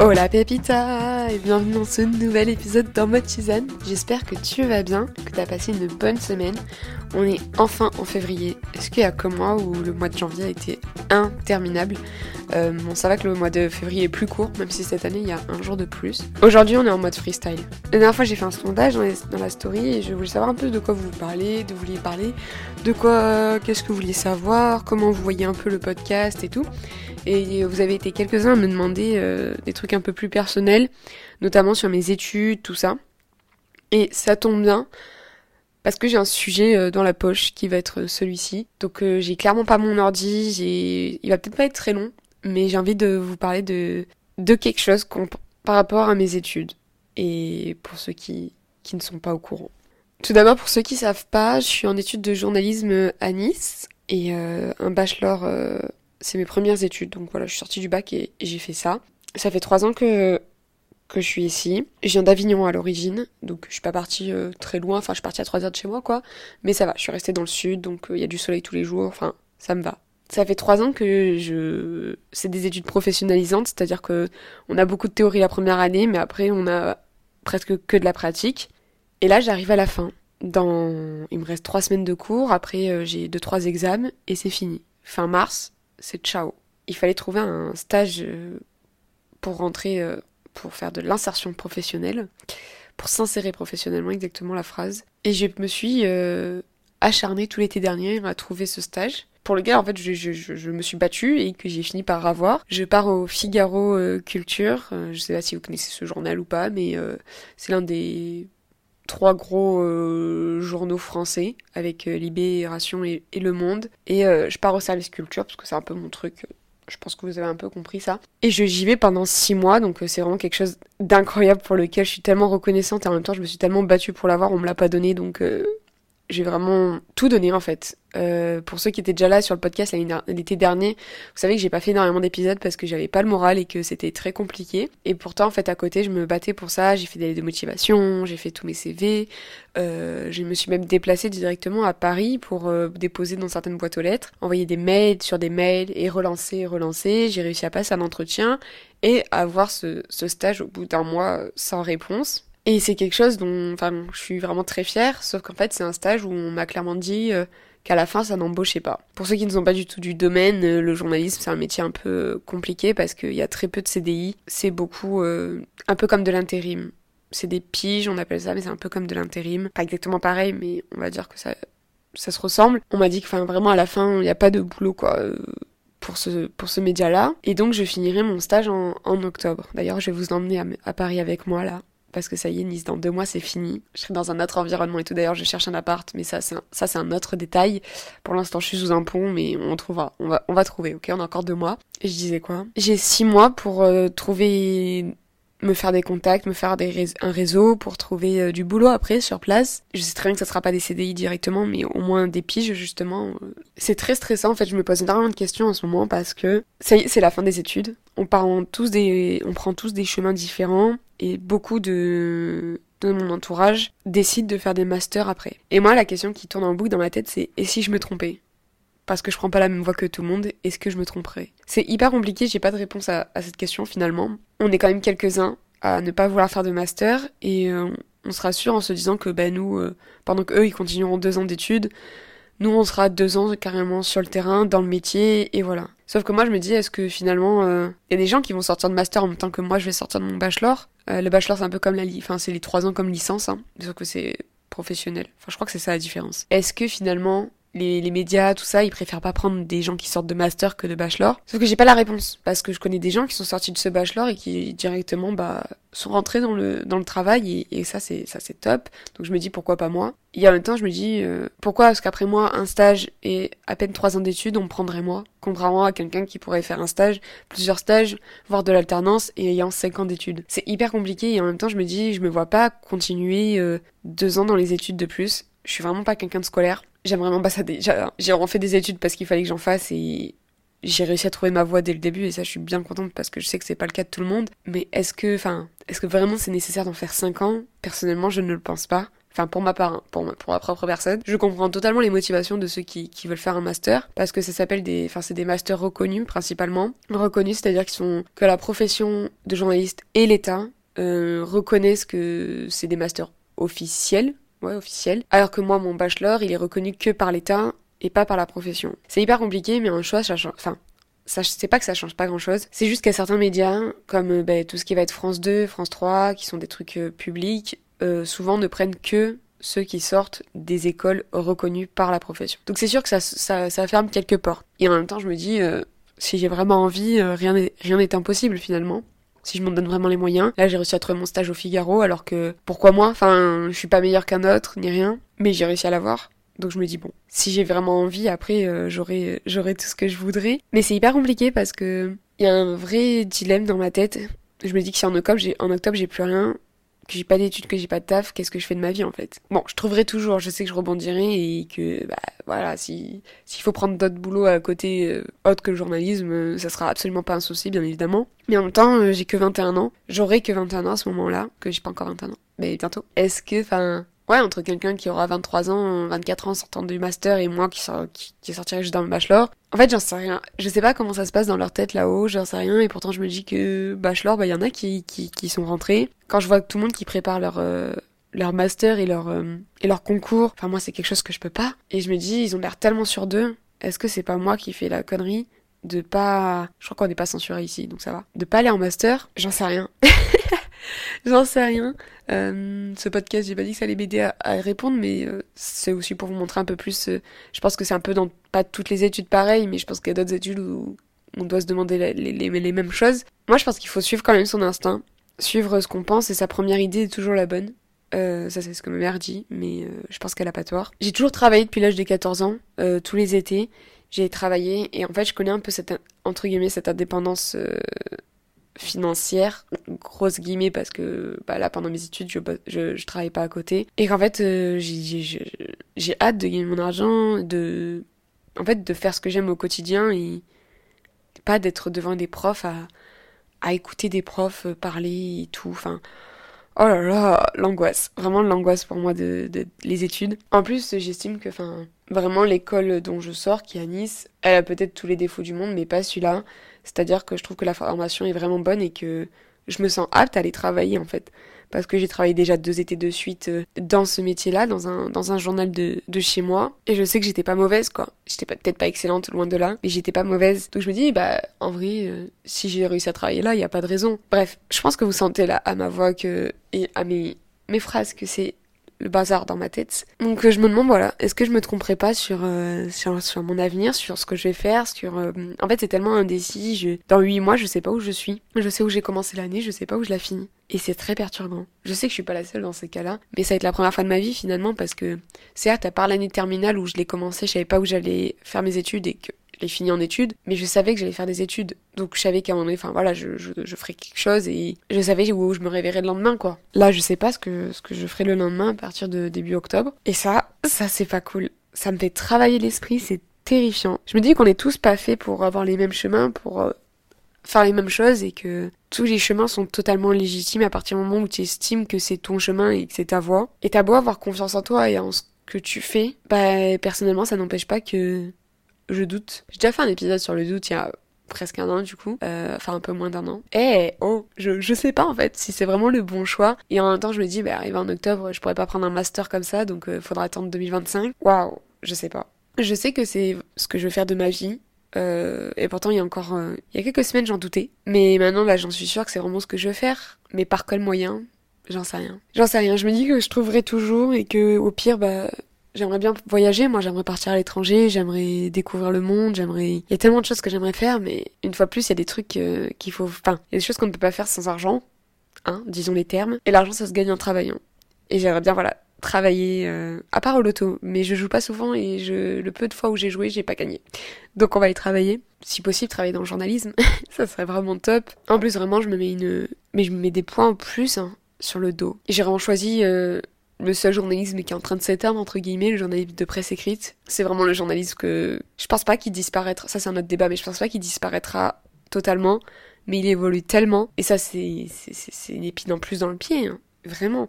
Hola Pepita et bienvenue dans ce nouvel épisode dans mode tisane. J'espère que tu vas bien, que tu as passé une bonne semaine. On est enfin en février. Est-ce qu'il y a comme moi où le mois de janvier a été interminable? Euh, Bon, ça va que le mois de février est plus court, même si cette année il y a un jour de plus. Aujourd'hui, on est en mode freestyle. La dernière fois, j'ai fait un sondage dans, dans, la story et je voulais savoir un peu de quoi vous parlez, de vous vouliez parler, de quoi, qu'est-ce que vous vouliez savoir, comment vous voyez un peu le podcast et tout. Et vous avez été quelques-uns à me demander euh, des trucs un peu plus personnels, notamment sur mes études, tout ça. Et ça tombe bien parce que j'ai un sujet euh, dans la poche qui va être celui-ci. Donc euh, j'ai clairement pas mon ordi, il va peut-être pas être très long, mais j'ai envie de vous parler de quelque chose par rapport à mes études et pour ceux qui ne sont pas au courant. Tout d'abord pour ceux qui savent pas, je suis en études de journalisme à Nice et un bachelor c'est mes premières études, donc voilà, je suis sortie du bac et, j'ai fait ça. Ça fait trois ans que que je suis ici. Je viens d'Avignon à l'origine, donc je suis pas partie euh, très loin, enfin je suis partie à trois heures de chez moi quoi, mais ça va, je suis restée dans le sud, donc euh, il y a du soleil tous les jours, enfin ça me va. Ça fait trois ans que je, c'est des études professionnalisantes, c'est-à-dire que on a beaucoup de théorie la première année, mais après on a presque que de la pratique. Et là j'arrive à la fin. Dans, il me reste trois semaines de cours, après euh, j'ai deux trois examens et c'est fini. Fin mars, c'est ciao. Il fallait trouver un stage euh, pour rentrer, euh, pour faire de l'insertion professionnelle, pour s'insérer professionnellement, exactement la phrase. Et je me suis euh, acharnée tout l'été dernier à trouver ce stage. Pour le gars, en fait, je, me suis battue et que j'ai fini par avoir. Je pars au Figaro Culture. je sais pas si vous connaissez ce journal ou pas, mais c'est l'un des trois gros euh, journaux français avec euh, Libération et, Le Monde. Et euh, je pars au service culture parce que c'est un peu mon truc. Je pense que vous avez un peu compris ça. Et je j'y vais pendant six mois, donc c'est vraiment quelque chose d'incroyable pour lequel je suis tellement reconnaissante et en même temps je me suis tellement battue pour l'avoir, on me l'a pas donné, donc j'ai vraiment tout donné en fait. Euh, pour ceux qui étaient déjà là sur le podcast l'été dernier, vous savez que j'ai pas fait énormément d'épisodes parce que j'avais pas le moral et que c'était très compliqué. Et pourtant, en fait, à côté, je me battais pour ça. J'ai fait des de motivation, j'ai fait tous mes CV. Euh, je me suis même déplacée directement à Paris pour euh, déposer dans certaines boîtes aux lettres, envoyer des mails sur des mails et relancer, relancer. J'ai réussi à passer un entretien et avoir ce, ce stage au bout d'un mois sans réponse. Et c'est quelque chose dont, enfin, je suis vraiment très fière, sauf qu'en fait, c'est un stage où on m'a clairement dit euh, qu'à la fin, ça n'embauchait pas. Pour ceux qui ne sont pas du tout du domaine, euh, le journalisme, c'est un métier un peu compliqué parce qu'il y a très peu de CDI. C'est beaucoup, euh, un peu comme de l'intérim. C'est des piges, on appelle ça, mais c'est un peu comme de l'intérim. Pas exactement pareil, mais on va dire que ça, ça se ressemble. On m'a dit que, vraiment, à la fin, il n'y a pas de boulot, quoi pour ce, pour ce média-là. Et donc, je finirai mon stage en octobre. D'ailleurs, je vais vous emmener à, Paris avec moi, là, parce que ça y est, Nice, dans deux mois, c'est fini. Je serai dans un autre environnement et tout. D'ailleurs, je cherche un appart, mais ça, c'est un, un autre détail. Pour l'instant, je suis sous un pont, mais on trouvera. On va, on va trouver, ok? On a encore deux mois. Et je disais quoi? J'ai six mois pour euh, trouver me faire des contacts, me faire des un réseau pour trouver euh, du boulot après sur place. Je sais très bien que ça sera pas des CDI directement, mais au moins des piges justement. C'est très stressant en fait. Je me pose énormément de questions en ce moment parce que ça y est, c'est la fin des études. On part tous des, on prend tous des chemins différents et beaucoup de de mon entourage décident de faire des masters après. Et moi, la question qui tourne en boucle dans ma tête, c'est et si je me trompais? Parce que je prends pas la même voie que tout le monde, est-ce que je me tromperais? C'est hyper compliqué, j'ai pas de réponse à, cette question finalement. On est quand même quelques-uns à ne pas vouloir faire de master et euh, on se rassure en se disant que bah nous, euh, pendant qu'eux ils continueront deux ans d'études, nous on sera deux ans carrément sur le terrain, dans le métier et voilà. Sauf que moi je me dis est-ce que finalement il euh, y a des gens qui vont sortir de master en même temps que moi je vais sortir de mon bachelor? le bachelor c'est un peu comme la enfin c'est les trois ans comme licence, hein, sauf que c'est professionnel. Enfin je crois que c'est ça la différence. Est-ce que finalement les, médias, tout ça, ils préfèrent pas prendre des gens qui sortent de master que de bachelor. Sauf que j'ai pas la réponse, parce que je connais des gens qui sont sortis de ce bachelor et qui directement bah sont rentrés dans le dans le travail et, ça c'est ça c'est top. Donc je me dis pourquoi pas moi? Et en même temps je me dis euh, pourquoi est-ce qu'après moi un stage et à peine trois ans d'études on me prendrait moi, contrairement à quelqu'un qui pourrait faire un stage, plusieurs stages, voire de l'alternance et ayant cinq ans d'études. C'est hyper compliqué et en même temps je me dis je me vois pas continuer euh, deux ans dans les études de plus. Je suis vraiment pas quelqu'un de scolaire j'aime vraiment pas ça. J'ai vraiment fait des études parce qu'il fallait que j'en fasse et j'ai réussi à trouver ma voie dès le début et ça je suis bien contente parce que je sais que c'est pas le cas de tout le monde. Mais est-ce que, enfin, est-ce que vraiment c'est nécessaire d'en faire 5 ans? Personnellement, je ne le pense pas. enfin pour ma part, hein, pour, ma, propre personne, je comprends totalement les motivations de ceux qui, qui veulent faire un master, parce que ça s'appelle des, enfin c'est des masters reconnus principalement. Reconnus, c'est-à-dire qu'ils sont que la profession de journaliste et l'État euh, reconnaissent que c'est des masters officiels, ouais officiels, alors que moi mon bachelor il est reconnu que par l'État et pas par la profession. C'est hyper compliqué, mais en choix, ça change. Enfin, ça, c'est pas que ça change pas grand chose. C'est juste qu'à certains médias, comme euh, bah, tout ce qui va être France 2, France 3, qui sont des trucs euh, publics, euh, souvent ne prennent que ceux qui sortent des écoles reconnues par la profession. Donc c'est sûr que ça, ça, ferme quelques portes. Et en même temps, je me dis, si j'ai vraiment envie, rien n'est impossible finalement. Si je m'en donne vraiment les moyens. Là, j'ai réussi à trouver mon stage au Figaro, alors que pourquoi moi? Enfin, je suis pas meilleur qu'un autre, ni rien. Mais j'ai réussi à l'avoir. Donc je me dis bon, si j'ai vraiment envie, après euh, j'aurai j'aurai tout ce que je voudrais. Mais c'est hyper compliqué parce que il y a un vrai dilemme dans ma tête. Je me dis que si en octobre j'ai plus rien, que j'ai pas d'études, que j'ai pas de taf, qu'est-ce que je fais de ma vie en fait Bon, je trouverai toujours, je sais que je rebondirai et que bah voilà, si s'il faut prendre d'autres boulots à côté euh, autre que le journalisme, euh, ça sera absolument pas un souci bien évidemment. Mais en même temps, j'ai que 21 ans, j'aurai que 21 ans à ce moment-là, que j'ai pas encore 21 ans. Mais bientôt. Est-ce que enfin Ouais, entre quelqu'un qui aura 23 ans, 24 ans sortant du master et moi qui, qui, qui sortirait juste dans le bachelor. En fait, j'en sais rien. Je sais pas comment ça se passe dans leur tête là-haut, j'en sais rien. Et pourtant, je me dis que bachelor, bah, il y en a qui, qui, qui sont rentrés. Quand je vois tout le monde qui prépare leur, euh, leur master et leur, euh, et leur concours, enfin, moi, c'est quelque chose que je peux pas. Et je me dis, ils ont l'air tellement sûrs d'eux. Est-ce que c'est pas moi qui fais la connerie de pas, je crois qu'on n'est pas censuré ici, donc ça va. De pas aller en master, j'en sais rien. J'en sais rien. Euh, ce podcast, j'ai pas dit que ça allait m'aider à, répondre, mais euh, c'est aussi pour vous montrer un peu plus. Euh, je pense que c'est un peu dans pas toutes les études pareilles, mais je pense qu'il y a d'autres études où on doit se demander les, mêmes choses. Moi, je pense qu'il faut suivre quand même son instinct, suivre ce qu'on pense, et sa première idée est toujours la bonne. ça, c'est ce que ma mère dit, mais je pense qu'elle a pas tort. J'ai toujours travaillé depuis l'âge de 14 ans, tous les étés. J'ai travaillé, et en fait, je connais un peu cette, entre guillemets, cette indépendance financière, grosse guillemets parce que bah, là pendant mes études je, je, travaille pas à côté. Et qu'en fait euh, j'ai hâte de gagner mon argent, de en fait de faire ce que j'aime au quotidien et pas d'être devant des profs à, à écouter des profs parler et tout, enfin oh là là, l'angoisse, vraiment l'angoisse pour moi de, de, les études. En plus j'estime que enfin vraiment l'école dont je sors qui est à Nice, elle a peut-être tous les défauts du monde mais pas celui-là. C'est-à-dire que je trouve que la formation est vraiment bonne et que je me sens apte à aller travailler en fait. Parce que j'ai travaillé déjà deux étés de suite euh, dans ce métier-là, dans un, dans un journal de, de chez moi. Et je sais que j'étais pas mauvaise, quoi. J'étais peut-être pas excellente, loin de là, mais j'étais pas mauvaise. Donc je me dis, bah, en vrai, euh, si j'ai réussi à travailler là, il y a pas de raison. Bref, je pense que vous sentez là, à ma voix que, et à mes, mes phrases, que c'est le bazar dans ma tête. Donc euh, je me demande voilà, est-ce que je me tromperai pas sur, euh, sur sur mon avenir, sur ce que je vais faire, sur euh, en fait c'est tellement indécis, je... dans huit mois, je sais pas où je suis. Je sais où j'ai commencé l'année, je sais pas où je la finis. Et c'est très perturbant. Je sais que je suis pas la seule dans ces cas-là, mais ça va être la première fois de ma vie finalement parce que certes à part l'année terminale où je l'ai commencé, je savais pas où j'allais faire mes études et que l'ai fini en études, mais je savais que j'allais faire des études. Donc je savais qu'à un moment donné, enfin voilà, je, je, ferais quelque chose et je savais où je me réveillerais le lendemain, quoi. Là, je sais pas ce que, ce que je ferai le lendemain à partir de début octobre. Et ça, ça c'est pas cool. Ça me fait travailler l'esprit, c'est terrifiant. Je me dis qu'on est tous pas faits pour avoir les mêmes chemins, pour euh, faire les mêmes choses et que tous les chemins sont totalement légitimes à partir du moment où tu estimes que c'est ton chemin et que c'est ta voie. Et t'as beau avoir confiance en toi et en ce que tu fais, bah personnellement ça n'empêche pas que je doute. J'ai déjà fait un épisode sur le doute il y a presque un an du coup, euh, enfin un peu moins d'un an. Eh oh, je, je sais pas en fait si c'est vraiment le bon choix. Et en même temps je me dis, bah arrivé en octobre, je pourrais pas prendre un master comme ça, donc euh, faudra attendre 2025. Waouh, je sais pas. Je sais que c'est ce que je veux faire de ma vie. Euh, et pourtant il y a encore, euh, il y a quelques semaines j'en doutais. Mais maintenant là j'en suis sûre que c'est vraiment ce que je veux faire. Mais par quel moyen J'en sais rien. J'en sais rien. Je me dis que je trouverai toujours et que au pire bah J'aimerais bien voyager, moi j'aimerais partir à l'étranger, j'aimerais découvrir le monde, j'aimerais... Il y a tellement de choses que j'aimerais faire, mais une fois plus, il y a des trucs euh, qu'il faut... Enfin, il y a des choses qu'on ne peut pas faire sans argent, hein, disons les termes. Et l'argent, ça se gagne en travaillant. Et j'aimerais bien, voilà, travailler, euh, à part au loto, mais je joue pas souvent et le peu de fois où j'ai joué, j'ai pas gagné. Donc on va y travailler. Si possible, travailler dans le journalisme, ça serait vraiment top. En plus, vraiment, je me mets une... Mais je me mets des points en plus hein, sur le dos. J'ai vraiment choisi... Euh, le seul journalisme qui est en train de s'éteindre, entre guillemets, le journalisme de presse écrite. C'est vraiment le journalisme que je pense pas qu'il disparaîtra, ça c'est un autre débat, mais je pense pas qu'il disparaîtra totalement, mais il évolue tellement, et ça c'est, une épine en plus dans le pied, hein. vraiment.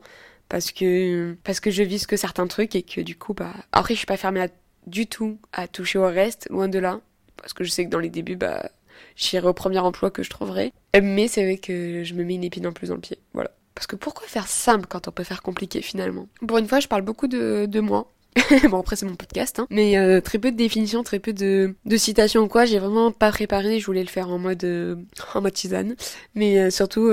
parce que parce que je vise que certains trucs et que du coup bah après je suis pas fermée du tout à toucher au reste, loin de là, parce que je sais que dans les débuts bah j'irai au premier emploi que je trouverai, mais c'est vrai que je me mets une épine en plus dans le pied, voilà. Parce que pourquoi faire simple quand on peut faire compliqué finalement? Pour une fois, je parle beaucoup de, de moi, bon après c'est mon podcast, hein. mais euh, très peu de définitions, très peu de, de citations ou quoi. J'ai vraiment pas préparé. Je voulais le faire en mode euh, en mode tisane, mais euh, surtout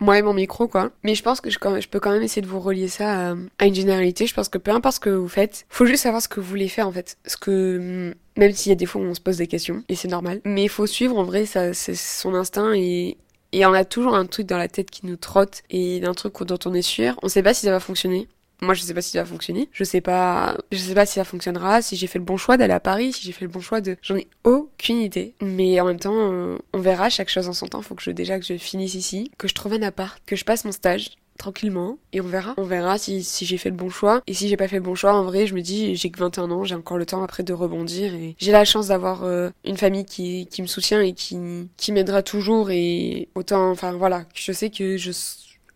moi et mon micro quoi. Mais je pense que je, peux quand même essayer de vous relier ça à, une généralité. Je pense que peu importe ce que vous faites, faut juste savoir ce que vous voulez faire en fait. Ce que mm, même s'il y a des fois où on se pose des questions et c'est normal, mais il faut suivre en vrai ça c'est son instinct et et on a toujours un truc dans la tête qui nous trotte et un truc dont on est sûr. On sait pas si ça va fonctionner. Moi, je sais pas si ça va fonctionner. Je sais pas, je sais pas si ça fonctionnera, si j'ai fait le bon choix d'aller à Paris, si j'ai fait le bon choix de, j'en ai aucune idée. Mais en même temps, euh, on verra chaque chose en son temps. Faut que je, déjà que je finisse ici, que je trouve un appart, que je passe mon stage tranquillement et on verra. On verra si, si j'ai fait le bon choix. Et si j'ai pas fait le bon choix, en vrai, je me dis, j'ai que 21 ans, j'ai encore le temps après de rebondir et j'ai la chance d'avoir euh, une famille qui, qui me soutient et qui, qui m'aidera toujours et autant, enfin voilà, je sais que je,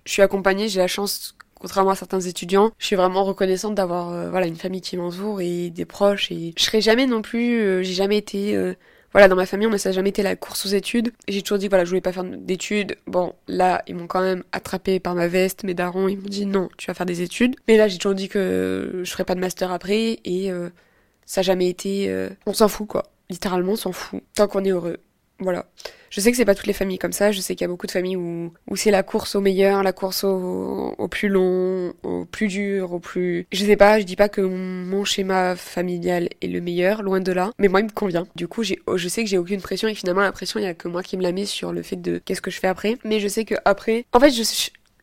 suis accompagnée, j'ai la chance contrairement à certains étudiants, je suis vraiment reconnaissante d'avoir euh, voilà une famille qui m'entoure et des proches et je serai jamais non plus euh, j'ai jamais été voilà dans ma famille on ne s'est jamais été la course aux études. J'ai toujours dit voilà je voulais pas faire d'études. Bon là ils m'ont quand même attrapé par ma veste mes darons. Ils m'ont dit non tu vas faire des études. Mais là j'ai toujours dit que je ferais pas de master après. Et ça a jamais été on s'en fout quoi. Littéralement on s'en fout. Tant qu'on est heureux voilà. Je sais que c'est pas toutes les familles comme ça. Je sais qu'il y a beaucoup de familles où, où c'est la course au meilleur, la course au, au, plus long, au plus dur, au plus. Je sais pas. Je dis pas que mon schéma familial est le meilleur, loin de là. Mais moi, il me convient. Du coup, j'ai, je sais que j'ai aucune pression et finalement, la pression, il y a que moi qui me la met sur le fait de qu'est-ce que je fais après. Mais je sais que après, en fait, je,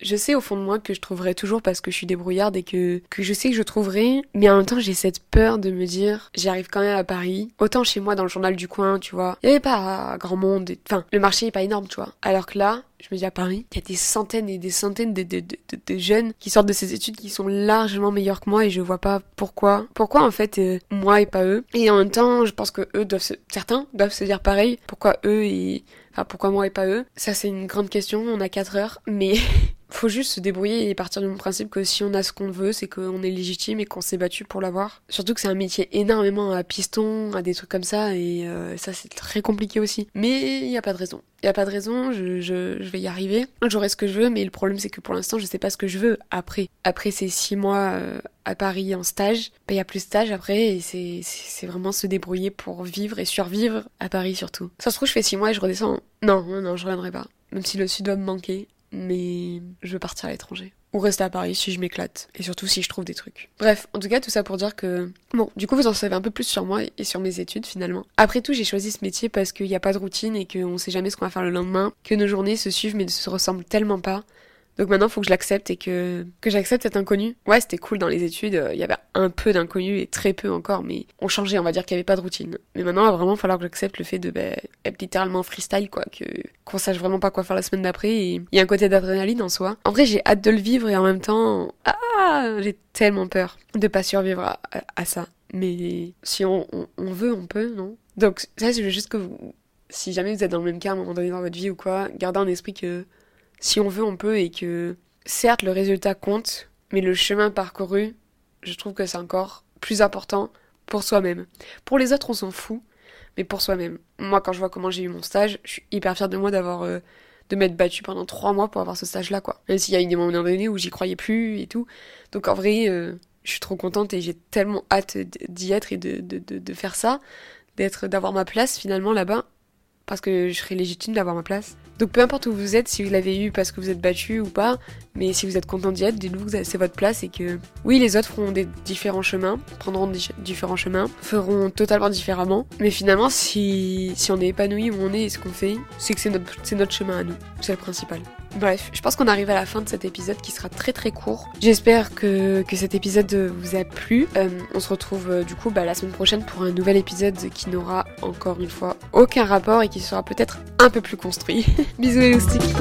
je sais au fond de moi que je trouverai toujours parce que je suis débrouillarde et que, que je sais que je trouverai, mais en même temps j'ai cette peur de me dire j'arrive quand même à Paris. Autant chez moi dans le journal du coin, tu vois, il y avait pas grand monde, enfin le marché est pas énorme, tu vois. Alors que là, je me dis à Paris, il y a des centaines et des centaines de, de, de, de, jeunes qui sortent de ces études qui sont largement meilleurs que moi et je vois pas pourquoi. Pourquoi en fait euh, moi et pas eux? Et en même temps, je pense que eux doivent se... certains doivent se dire pareil. Pourquoi eux et enfin pourquoi moi et pas eux? Ça c'est une grande question. On a 4 heures, mais faut juste se débrouiller et partir du principe que si on a ce qu'on veut, c'est qu'on est légitime et qu'on s'est battu pour l'avoir. Surtout que c'est un métier énormément à piston, à des trucs comme ça, et euh, ça c'est très compliqué aussi. Mais il n'y a pas de raison. Il n'y a pas de raison, je, je, vais y arriver. J'aurai ce que je veux, mais le problème c'est que pour l'instant je sais pas ce que je veux après. Après ces six mois euh, à Paris en stage, bah, il y a plus de stage après, et c'est, c'est vraiment se débrouiller pour vivre et survivre à Paris surtout. Ça se trouve je fais six mois et je redescends. Non, non, non, je reviendrai pas. Même si le sud doit me manquer, mais je veux partir à l'étranger. Ou rester à Paris si je m'éclate. Et surtout si je trouve des trucs. Bref, en tout cas, tout ça pour dire que... Bon, du coup, vous en savez un peu plus sur moi et sur mes études finalement. Après tout, j'ai choisi ce métier parce qu'il n'y a pas de routine et qu'on sait jamais ce qu'on va faire le lendemain. Que nos journées se suivent mais ne se ressemblent tellement pas donc maintenant, il faut que je l'accepte et que, j'accepte cet inconnu. Ouais, c'était cool dans les études, il y avait un peu d'inconnu et très peu encore, mais on changeait, on va dire qu'il n'y avait pas de routine. Mais maintenant, il va vraiment falloir que j'accepte le fait de bah, être littéralement freestyle, quoi, que qu'on sache vraiment pas quoi faire la semaine d'après. Il y a un côté d'adrénaline en soi. En vrai, j'ai hâte de le vivre et en même temps, ah, j'ai tellement peur de pas survivre à, ça. Mais si on, on, veut, on peut, non? Donc ça, c'est juste que vous, si jamais vous êtes dans le même cas à un moment donné dans votre vie ou quoi, gardez en esprit que si on veut, on peut et que certes le résultat compte, mais le chemin parcouru, je trouve que c'est encore plus important pour soi-même. Pour les autres, on s'en fout, mais pour soi-même. Moi, quand je vois comment j'ai eu mon stage, je suis hyper fière de moi d'avoir euh, de m'être battue pendant trois mois pour avoir ce stage-là, quoi. Même s'il y a eu des moments donnés où j'y croyais plus et tout. Donc en vrai, euh, je suis trop contente et j'ai tellement hâte d'y être et de, de, de, de faire ça, d'être, d'avoir ma place finalement là-bas parce que je serais légitime d'avoir ma place. Donc peu importe où vous êtes, si vous l'avez eu parce que vous êtes battu ou pas, mais si vous êtes content d'y être, dites-vous que c'est votre place et que oui, les autres feront des différents chemins, prendront des différents chemins, feront totalement différemment, mais finalement, si, si on est épanoui où on est et ce qu'on fait, c'est que c'est notre, c'est notre chemin à nous. C'est le principal. Bref, je pense qu'on arrive à la fin de cet épisode qui sera très très court. J'espère que, cet épisode vous a plu. Euh, on se retrouve euh, du coup bah, la semaine prochaine pour un nouvel épisode qui n'aura encore une fois aucun rapport et qui sera peut-être un peu plus construit. Bisous les loustiques